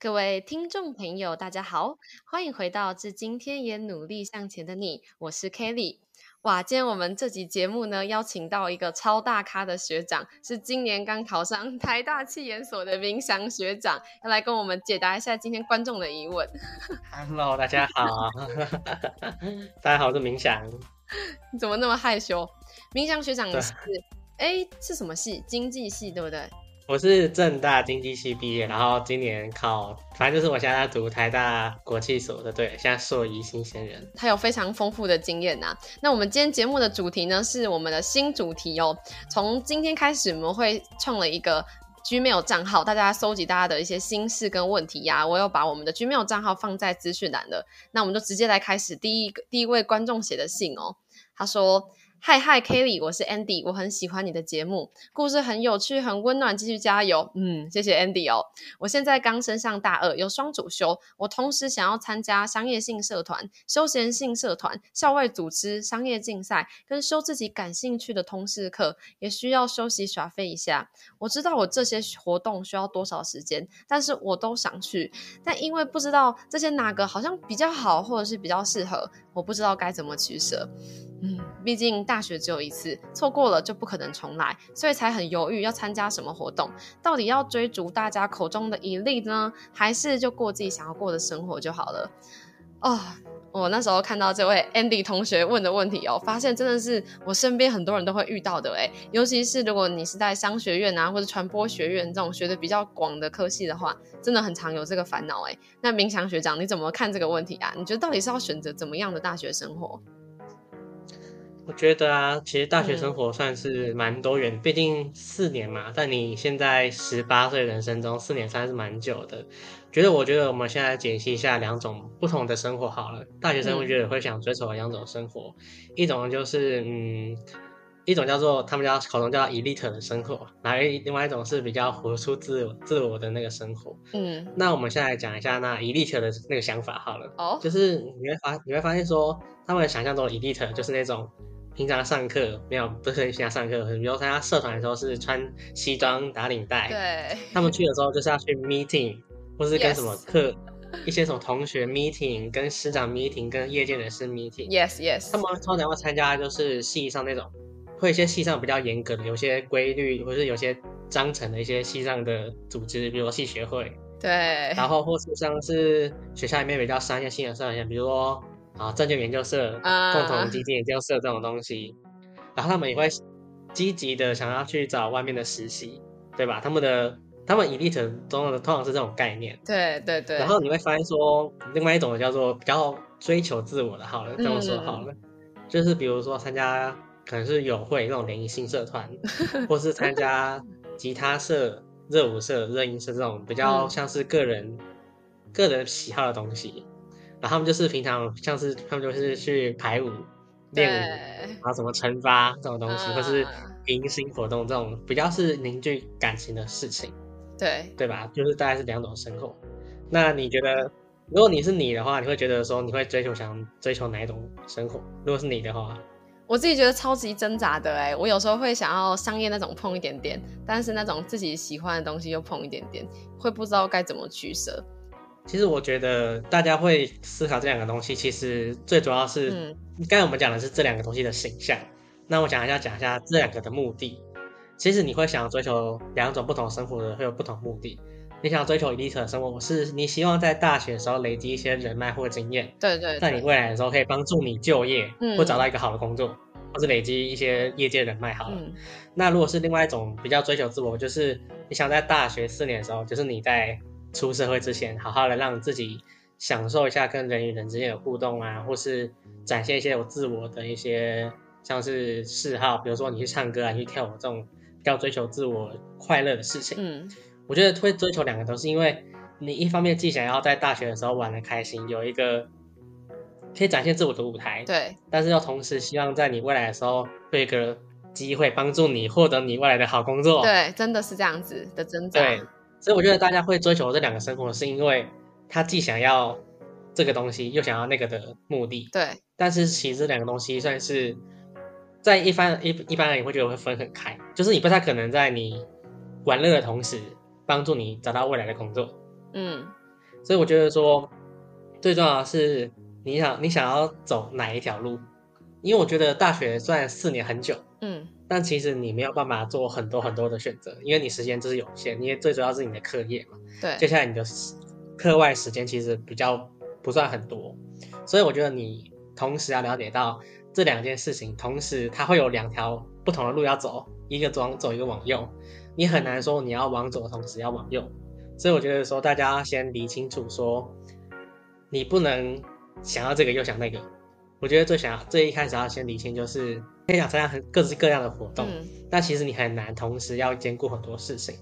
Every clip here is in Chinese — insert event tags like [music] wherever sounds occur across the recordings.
各位听众朋友，大家好，欢迎回到《致今天也努力向前的你》，我是 Kelly。哇，今天我们这集节目呢，邀请到一个超大咖的学长，是今年刚考上 [laughs] 台大气研所的明祥学长，要来跟我们解答一下今天观众的疑问。[laughs] Hello，大家好，大家好，我是明祥。[laughs] 你怎么那么害羞？明祥学长对是哎是什么系？经济系对不对？我是正大经济系毕业，然后今年考，反正就是我现在在读台大国际所的，对，现在硕一新鲜人。他有非常丰富的经验呐、那我们今天节目的主题呢，是我们的新主题哦。从今天开始，我们会创了一个 Gmail 账号，大家搜集大家的一些心事跟问题呀、我有把我们的 Gmail 账号放在资讯栏了。那我们就直接来开始第一个第一位观众写的信哦。他说。嗨嗨，Kelly，我是 Andy，我很喜欢你的节目，故事很有趣，很温暖，继续加油。嗯，谢谢 Andy 哦。我现在刚升上大二，有双主修。我同时想要参加商业性社团、休闲性社团、校外组织、商业竞赛，跟修自己感兴趣的通识课，也需要休息耍废一下。我知道我这些活动需要多少时间，但是我都想去，但因为不知道这些哪个好像比较好，或者是比较适合，我不知道该怎么取舍。嗯，毕竟大学只有一次，错过了就不可能重来，所以才很犹豫要参加什么活动。到底要追逐大家口中的一例呢，还是就过自己想要过的生活就好了？哦，我那时候看到这位 Andy 同学问的问题哦，发现真的是我身边很多人都会遇到的诶，尤其是如果你是在商学院啊或者传播学院这种学的比较广的科系的话，真的很常有这个烦恼诶。那明祥学长，你怎么看这个问题啊？你觉得到底是要选择怎么样的大学生活？我觉得啊，其实大学嗯生活算是蛮多元，毕竟四年嘛。但你现在十八岁人生中，四年算是蛮久的。觉得，我觉得我们现在解析一下两种不同的生活好了。大学生会嗯觉得会想追求的两种生活，一种就是嗯，一种叫做他们叫口中叫 elite 的生活，然后另外一种是比较活出自我自我的那个生活。嗯，那我们现在来讲一下那 elite 的那个想法好了。哦，就是你会发你会发现说，他们想象中的 elite 就是那种平常上课没有不是很喜欢上课，比如参加社团的时候是穿西装打领带，对，他们去的时候就是要去 meeting，或是跟什么课一些什么同学 meeting，跟师长 meeting，跟业界人士 meeting。Yes Yes，他们通常会参加就是系上那种，会一些系上比较严格的，有些规律或是有些章程的一些系上的组织，比如说系学会。对，然后或是像是学校里面比较商业性的社团，比如说啊证券研究社、啊共同基金研究社这种东西，然后他们也会积极的想要去找外面的实习，对吧？他们的他们 elite 中的通常是这种概念，对对对，然后你会发现说，另外一种叫做比较追求自我的，好了，这么说好了，就是比如说参加可能是友会那种联谊性社团，[laughs] 或是参加吉他社、热舞社、热音社这种比较嗯。像是个人、个人喜好的东西。然后他们就是平常像是他们就是去排舞、练舞，然后什么惩罚这种东西，或是啊迎新活动这种比较是凝聚感情的事情。对，对吧？就是大概是两种生活。那你觉得，如果你是你的话，你会觉得说你会追求想追求哪一种生活？如果是你的话，我自己觉得超级挣扎的哎，我有时候会想要商业那种碰一点点，但是那种自己喜欢的东西又碰一点点，会不知道该怎么取舍。其实我觉得大家会思考这两个东西，其实最主要是，嗯刚才我们讲的是这两个东西的形象。那我讲一下，讲一下这两个的目的。其实你会想追求两种不同生活的，会有不同目的。你想追求 elite 的生活，是你希望在大学的时候累积一些人脉或经验，对对在你，未来的时候可以帮助你就业，嗯或找到一个好的工作，或是累积一些业界人脉好了。嗯那如果是另外一种比较追求自我，就是你想在大学四年的时候，就是你在出社会之前，好好的让自己享受一下跟人与人之间的互动啊，或是展现一些有自我的一些像是嗜好，比如说你去唱歌啊，你去跳舞这种比较追求自我快乐的事情。嗯我觉得会追求两个都是因为你一方面既想要在大学的时候玩的开心，有一个可以展现自我的舞台，对但是又同时希望在你未来的时候会有一个机会帮助你获得你未来的好工作。对，真的是这样子的挣扎。对，所以我觉得大家会追求这两个生活，是因为他既想要这个东西，又想要那个的目的。对但是其实这两个东西算是在一般一一般人也会觉得会分很开，就是你不太可能在你玩乐的同时帮助你找到未来的工作。嗯。所以我觉得说，最重要的是你想你想要走哪一条路，因为我觉得大学虽然四年很久，嗯。但其实你没有办法做很多很多的选择，因为你时间就是有限，因为最主要是你的课业嘛。对。接，下来你的课外时间其实比较不算很多，所以我觉得你同时要了解到这两件事情，同时它会有两条不同的路要走，一个往左，一个往右，你很难说你要往左，同时要往右。所以我觉得说大家要先理清楚说，你不能想要这个又想那个。我觉得最想要最一开始要先理清就是你想参加很各式各样的活动，嗯但其实你很难同时要兼顾很多事情，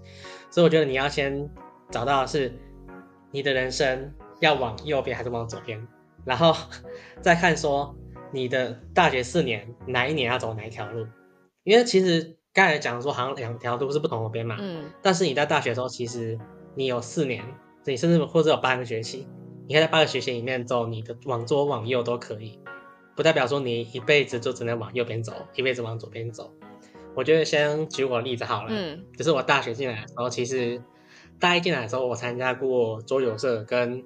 所以我觉得你要先找到的是你的人生要往右边还是往左边，然后 [laughs] 再看说你的大学四年哪一年要走哪一条路，因为其实刚才讲说好像两条路是不同的边嘛，嗯。但是你在大学的时候其实你有四年，你甚至或者有八个学期，你可以在八个学期里面走你的往左往右都可以，不代表说你一辈子就只能往右边走，一辈子往左边走。我觉得先举我的例子好了，嗯。就是我大学进来的时候，其实大一进来的时候，我参加过桌游社，跟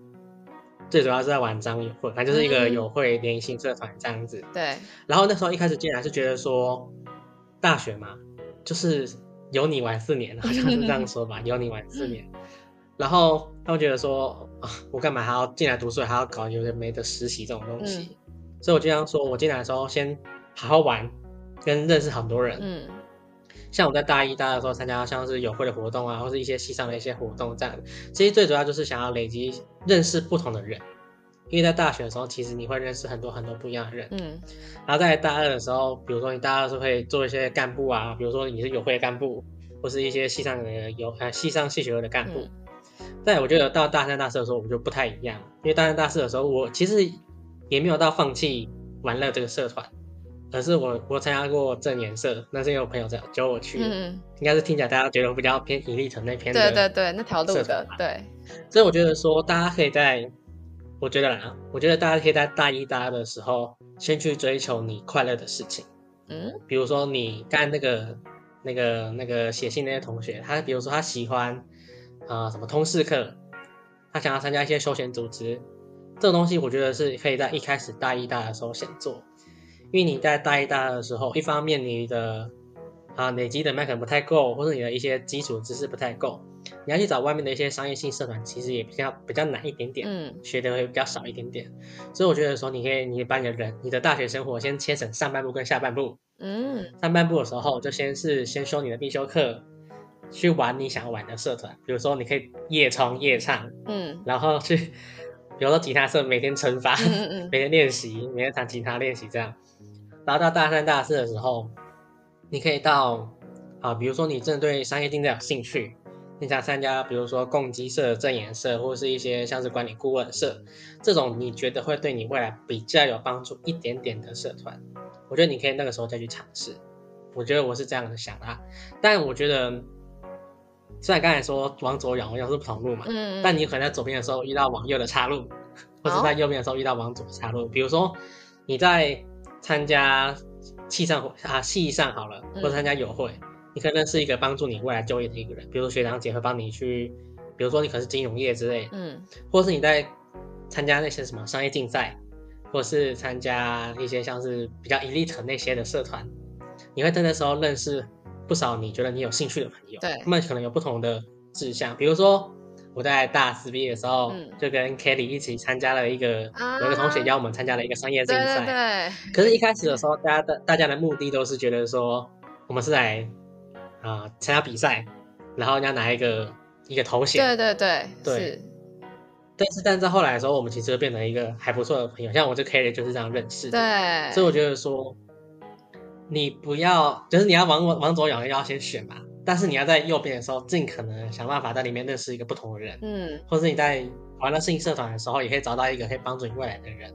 最主要是在玩张友会，反正就是一个嗯友会联谊社团这样子。对，然后那时候一开始进来是觉得说，大学嘛，就是有你玩四年，好像是这样说吧，[laughs] 有你玩四年。然后他们觉得说，啊，我干嘛还要进来读书，还要搞有的没的实习这种东西？所以我就这样说，我进来的时候先好好玩，跟认识很多人。嗯像我在大一、大二的时候参加像是友会的活动啊，或是一些系上的一些活动这样，其实最主要就是想要累积认识不同的人，因为在大学的时候，其实你会认识很多很多不一样的人。嗯然后在大二的时候，比如说你大二是会做一些干部啊，比如说你是友会的干部，或是一些系上的有呃系上系学会的干部。但我觉得到大三、大四的时候，我就不太一样，因为大三、大四的时候，我其实也没有到放弃玩乐这个社团，而是我我参加过正颜色，那是因为我朋友在叫我去，嗯，应该是听起来大家觉得比较偏引力城那边的，对对对，那条路的对，所以我觉得说，大家可以在，我觉得啦，我觉得大家可以在大一、大二的时候，先去追求你快乐的事情。嗯？比如说你干那个、那个、那个写信那些同学，他比如说他喜欢啊、呃什么通识课，他想要参加一些休闲组织，这种东西我觉得是可以在一开始大一、大二的时候先做，因为你在大一、大二的时候，一方面你的啊累积的麦可能不太够，或者你的一些基础知识不太够，你要去找外面的一些商业性社团，其实也比较比较难一点点。嗯学的会比较少一点点，所以我觉得说，你可以，你把你的人，你的大学生活先切成上半部跟下半部。嗯上半部的时候，就先是先修你的必修课，去玩你想要玩的社团，比如说你可以夜冲夜唱，嗯然后去，比如说吉他社每天惩罚，嗯嗯每天练习，每天弹吉他练习这样。然后到大三、大四的时候，你可以到啊，比如说你真的对商业竞争有兴趣，你想参加，比如说共济社、正研社，或是一些像是管理顾问社这种，你觉得会对你未来比较有帮助一点点的社团，我觉得你可以那个时候再去尝试。我觉得我是这样的想啊，但我觉得虽然刚才说往左往右是不同路嘛，嗯，但你可能在左边的时候遇到往右的岔路，或者在右边的时候遇到往左的岔路。比如说你在参加系上啊系上好了，或者参加友会，你可能认识一个帮助你未来就业的一个人，比如说学长姐会帮你去，比如说你可能是金融业之类的，嗯。或是你在参加那些什么商业竞赛，或是参加一些像是比较 elite 那些的社团，你会在那时候认识不少你觉得你有兴趣的朋友，对。他们可能有不同的志向，比如说我在大四毕业的时候，嗯。就跟 Kelly 一起参加了一个，啊有一个同学邀我们参加了一个商业竞赛，对对，可是，一开始的时候，大家的大家的目的都是觉得说，我们是来啊、参加比赛，然后要拿一个一个头衔，对对对，对是，但是，但是在后来的时候，我们其实会变成一个还不错的朋友，像我这 Kelly 就是这样认识的。对，所以我觉得说，你不要，就是你要往往左往右要先选嘛，但是你要在右边的时候，尽可能想办法在里面认识一个不同的人，嗯，或者你在玩了新社团的时候，也可以找到一个可以帮助你未来的人。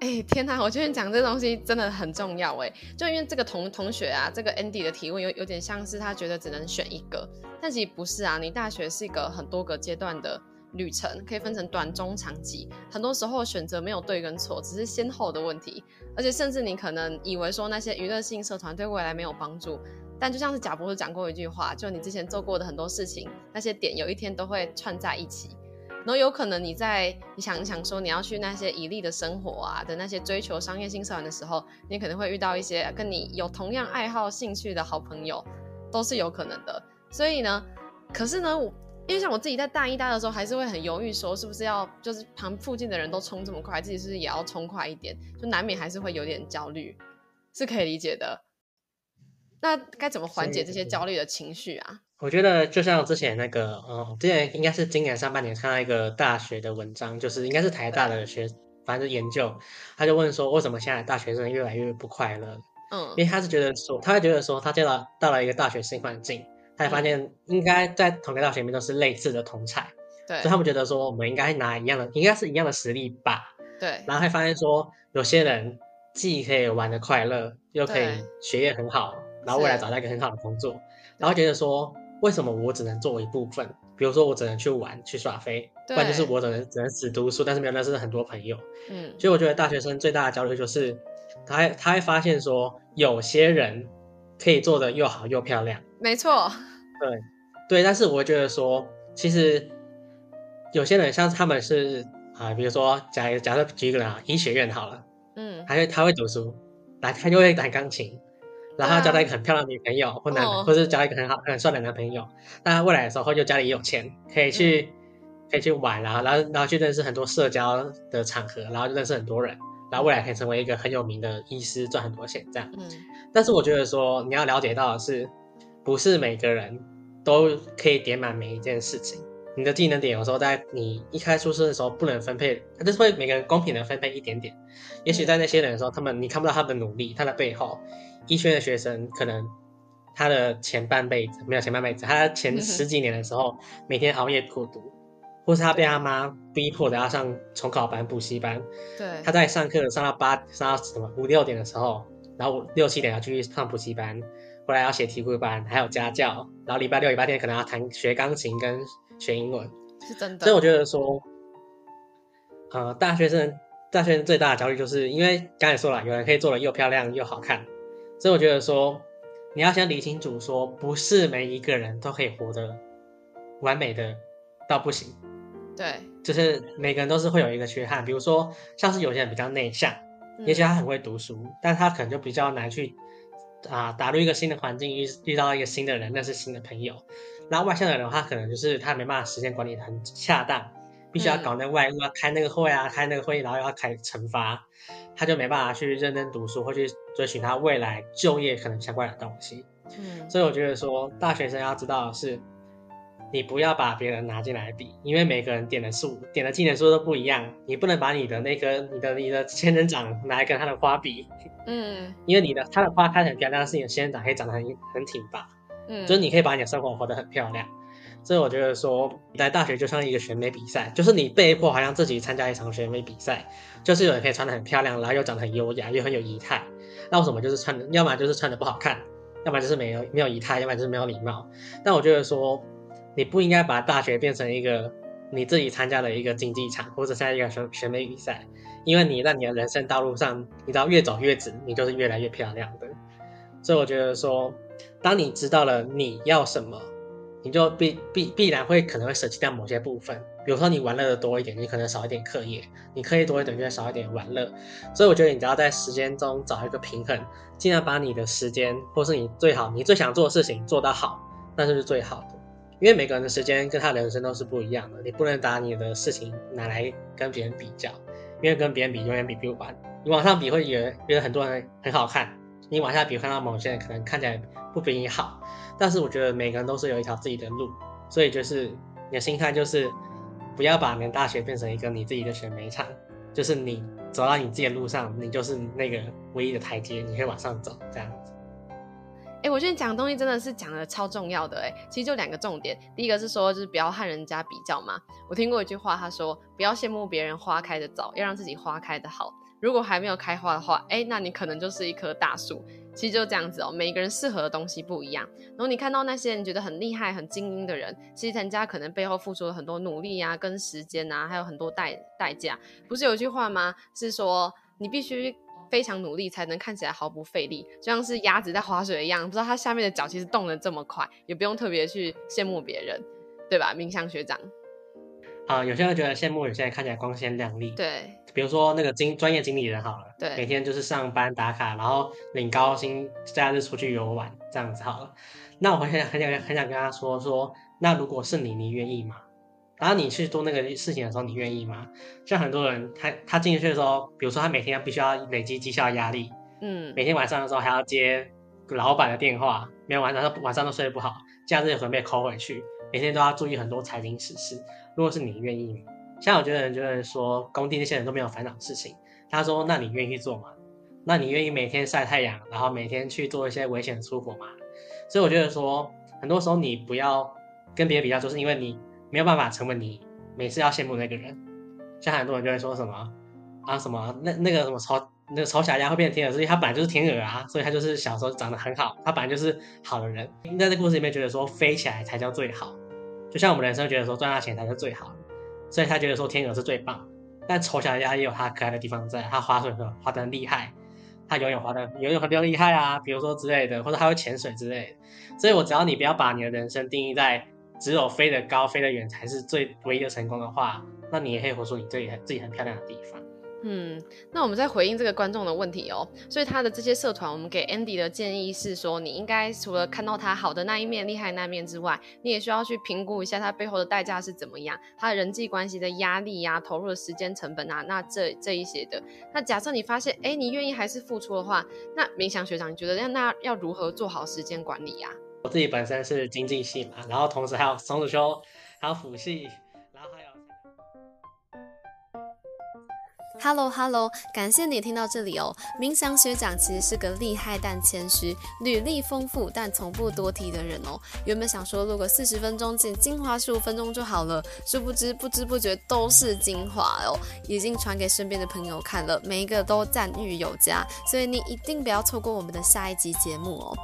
哎、天哪！我觉得你讲这东西真的很重要哎，就因为这个同同学啊，这个 Andy 的提问有有点像是他觉得只能选一个，但其实不是啊。你大学是一个很多个阶段的旅程，可以分成短、中、长期。很多时候选择没有对跟错，只是先后的问题。而且甚至你可能以为说那些娱乐性社团对未来没有帮助，但就像是贾博士讲过一句话，就你之前做过的很多事情，那些点有一天都会串在一起。然后有可能你在你想一想说你要去那些以利的生活啊的那些追求商业性社团的时候，你可能会遇到一些跟你有同样爱好兴趣的好朋友，都是有可能的。所以呢，可是呢，我因为像我自己在大一、大二的时候，还是会很犹豫，说是不是要就是旁附近的人都冲这么快，自己是不是也要冲快一点？就难免还是会有点焦虑，是可以理解的。那该怎么缓解这些焦虑的情绪啊？我觉得就像之前那个，嗯，之前应该是今年上半年看到一个大学的文章，就是应该是台大的学，反正研究，他就问说，为什么现在大学生越来越不快乐？嗯，因为他是觉得说，他会觉得说，他到了到了一个大学新环境，他也发现应该在同个大学里面都是类似的同才，对，所以他们觉得说，我们应该拿一样的，应该是一样的实力吧？对，然后会发现说，有些人既可以玩的快乐，又可以学业很好。然后未来找到一个很好的工作，然后觉得说，为什么我只能做一部分？比如说我只能去玩、去耍飞，不然就是我只能只能死读书，但是没有认识很多朋友。嗯，所以我觉得大学生最大的焦虑就是，他他会发现说，有些人可以做的又好又漂亮。没错。对对，但是我会觉得说，其实有些人像他们是啊，比如说假假设举一个啊，医学院好了，嗯，还会他会读书，来他就会弹钢琴。然后交到一个很漂亮的女朋友或男，或是交一个很好很帅的男朋友。那未来的时候，就家里有钱，可以去可以去玩，然后然后然后去认识很多社交的场合，然后就认识很多人，然后未来可以成为一个很有名的医师，赚很多钱这样。嗯。但是我觉得说，你要了解到的是，不是每个人都可以点满每一件事情。你的技能点有时候在你一开出生的时候不能分配，他就是会每个人公平的分配一点点。也许在那些人的时候，他们你看不到他的努力，他的背后。医学院的学生可能他的前半辈子没有前半辈子，他前十几年的时候每天熬夜苦读，或是他被他妈逼迫的要上重考班、补习班。对，他在上课上到八上到什么五六点的时候，然后六七点要继续上补习班，回来要写题库班，还有家教，然后礼拜六礼拜天可能要弹学钢琴跟学英文，是真的。所以我觉得说，呃，大学生大学生最大的焦虑就是因为刚才说了，有人可以做的又漂亮又好看。所以我觉得说，你要先理清楚，说不是每一个人都可以活得完美的到不行。对，就是每个人都是会有一个缺憾，比如说像是有些人比较内向，也许他很会读书，但他可能就比较难去啊打入一个新的环境，遇遇到一个新的人，认识新的朋友。然后外向的人，他可能就是他没办法时间管理很恰当。必须要搞那外务啊，开那个会啊，开那个会议，然后要开惩罚，他就没办法去认真读书，或去追寻他未来就业可能相关的东西。嗯，所以我觉得说，大学生要知道的是，你不要把别人拿进来比，因为每个人点的数、点的技能数都不一样，你不能把你的那个、你的、你的仙人掌拿来跟他的花比。嗯，因为你的他的花开得很漂亮，但是你的仙人掌可以长得很很挺拔。嗯，就是你可以把你的生活活得很漂亮。所以我觉得说，来大学就像一个选美比赛，就是你被迫好像自己参加一场选美比赛，就是有人可以穿得很漂亮，然后又长得很优雅，又很有仪态。那为什么就是穿的，要么就是穿的不好看，要么就是没有没有仪态，要么就是没有礼貌。但我觉得说，你不应该把大学变成一个你自己参加的一个竞技场，或者参加一个选选美比赛，因为你在你的人生道路上，你知道越走越直，你就是越来越漂亮的。所以我觉得说，当你知道了你要什么。你就必必必然会可能会舍弃掉某些部分，比如说你玩乐的多一点，你可能少一点课业；你课业多一点，就会少一点玩乐。所以我觉得你只要在时间中找一个平衡，尽量把你的时间，或是你最好你最想做的事情做到好，那就是最好的。因为每个人的时间跟他人生都是不一样的，你不能把你的事情拿来跟别人比较，因为跟别人比永远比不完。你往上比会觉得觉得很多人很好看，你往下比看到某些人可能看起来不比你好。但是我觉得每个人都是有一条自己的路，所以就是你的心态就是不要把你的大学变成一个你自己的选美场，就是你走到你自己的路上，你就是那个唯一的台阶，你可以往上走这样子。哎，我觉得你讲的东西真的是讲的超重要的哎，其实就两个重点，第一个是说就是不要和人家比较嘛。我听过一句话，他说不要羡慕别人花开的早，要让自己花开的好。如果还没有开花的话，哎，那你可能就是一棵大树。其实就这样子哦，每一个人适合的东西不一样。然后你看到那些你觉得很厉害、很精英的人，其实人家可能背后付出了很多努力啊、跟时间啊，还有很多代代价。不是有句话吗？是说你必须非常努力才能看起来毫不费力，就像是鸭子在划水一样，不知道它下面的脚其实动得这么快，也不用特别去羡慕别人，对吧？冥想学长。啊、有些人觉得羡慕，有些人看起来光鲜亮丽。对比如说那个经专业经理人好了，对每天就是上班打卡，然后领高薪，假日出去游玩这样子好了。那我很想很想很想跟他说说，那如果是你，你愿意吗？然后你去做那个事情的时候，你愿意吗？像很多人，他他进去的时候，比如说他每天要必须要累积绩效压力，嗯每天晚上的时候还要接老板的电话，每天晚上都晚上都睡不好，假日有可能被扣回去，每天都要注意很多财经时事。如果是你愿意吗？像有些人就会说，工地那些人都没有烦恼的事情，他说，那你愿意做吗？那你愿意每天晒太阳，然后每天去做一些危险的出国吗？所以我觉得说，很多时候你不要跟别人比较，就是因为你没有办法成为你每次要羡慕那个人。像很多人就会说什么啊什么那那个什么丑那个丑小鸭会变成天鹅，所以他本来就是天鹅啊，所以他就是小时候长得很好，他本来就是好的人。在这故事里面觉得说飞起来才叫最好，就像我们人生觉得说赚大钱才是最好，所以他觉得说天鹅是最棒。但丑小鸭也有它可爱的地方在，它划水的划得很厉害，它游泳划得游泳很比较厉害啊，比如说之类的，或者它会潜水之类的。所以我只要你不要把你的人生定义在只有飞得高、飞得远才是最唯一的成功的话，那你也可以活出你自己很自己很漂亮的地方。嗯，那我们再回应这个观众的问题哦。所以他的这些社团，我们给 Andy 的建议是说，你应该除了看到他好的那一面、厉害那一面之外，你也需要去评估一下他背后的代价是怎么样，他的人际关系的压力呀、投入的时间成本啊，那这这一些的。那假设你发现，哎，你愿意还是付出的话，那明祥学长，你觉得那那要如何做好时间管理呀、我自己本身是经济系嘛，然后同时还有松子修，还有辅系，Hello Hello，感谢你听到这里哦。明祥学长其实是个厉害但谦虚、履历丰富但从不多提的人哦。原本想说录个四十分钟，剪精华十五分钟就好了，殊不知不知不觉都是精华哦，已经传给身边的朋友看了，每一个都赞誉有加，所以你一定不要错过我们的下一集节目哦。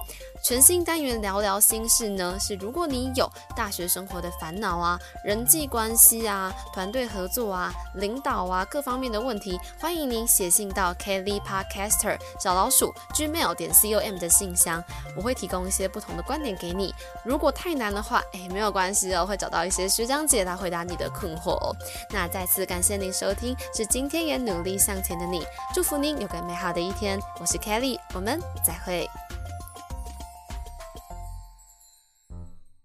全新单元聊聊心事呢，是如果你有大学生活的烦恼啊、人际关系啊、团队合作啊、领导啊各方面的问题，欢迎您写信到 Kelly Podcaster 小老鼠 gmail 点 com 的信箱，我会提供一些不同的观点给你。如果太难的话，哎，没有关系哦，会找到一些学长姐来回答你的困惑哦。那再次感谢您收听，是今天也努力向前的你，祝福您有个美好的一天。我是 Kelly，我们再会。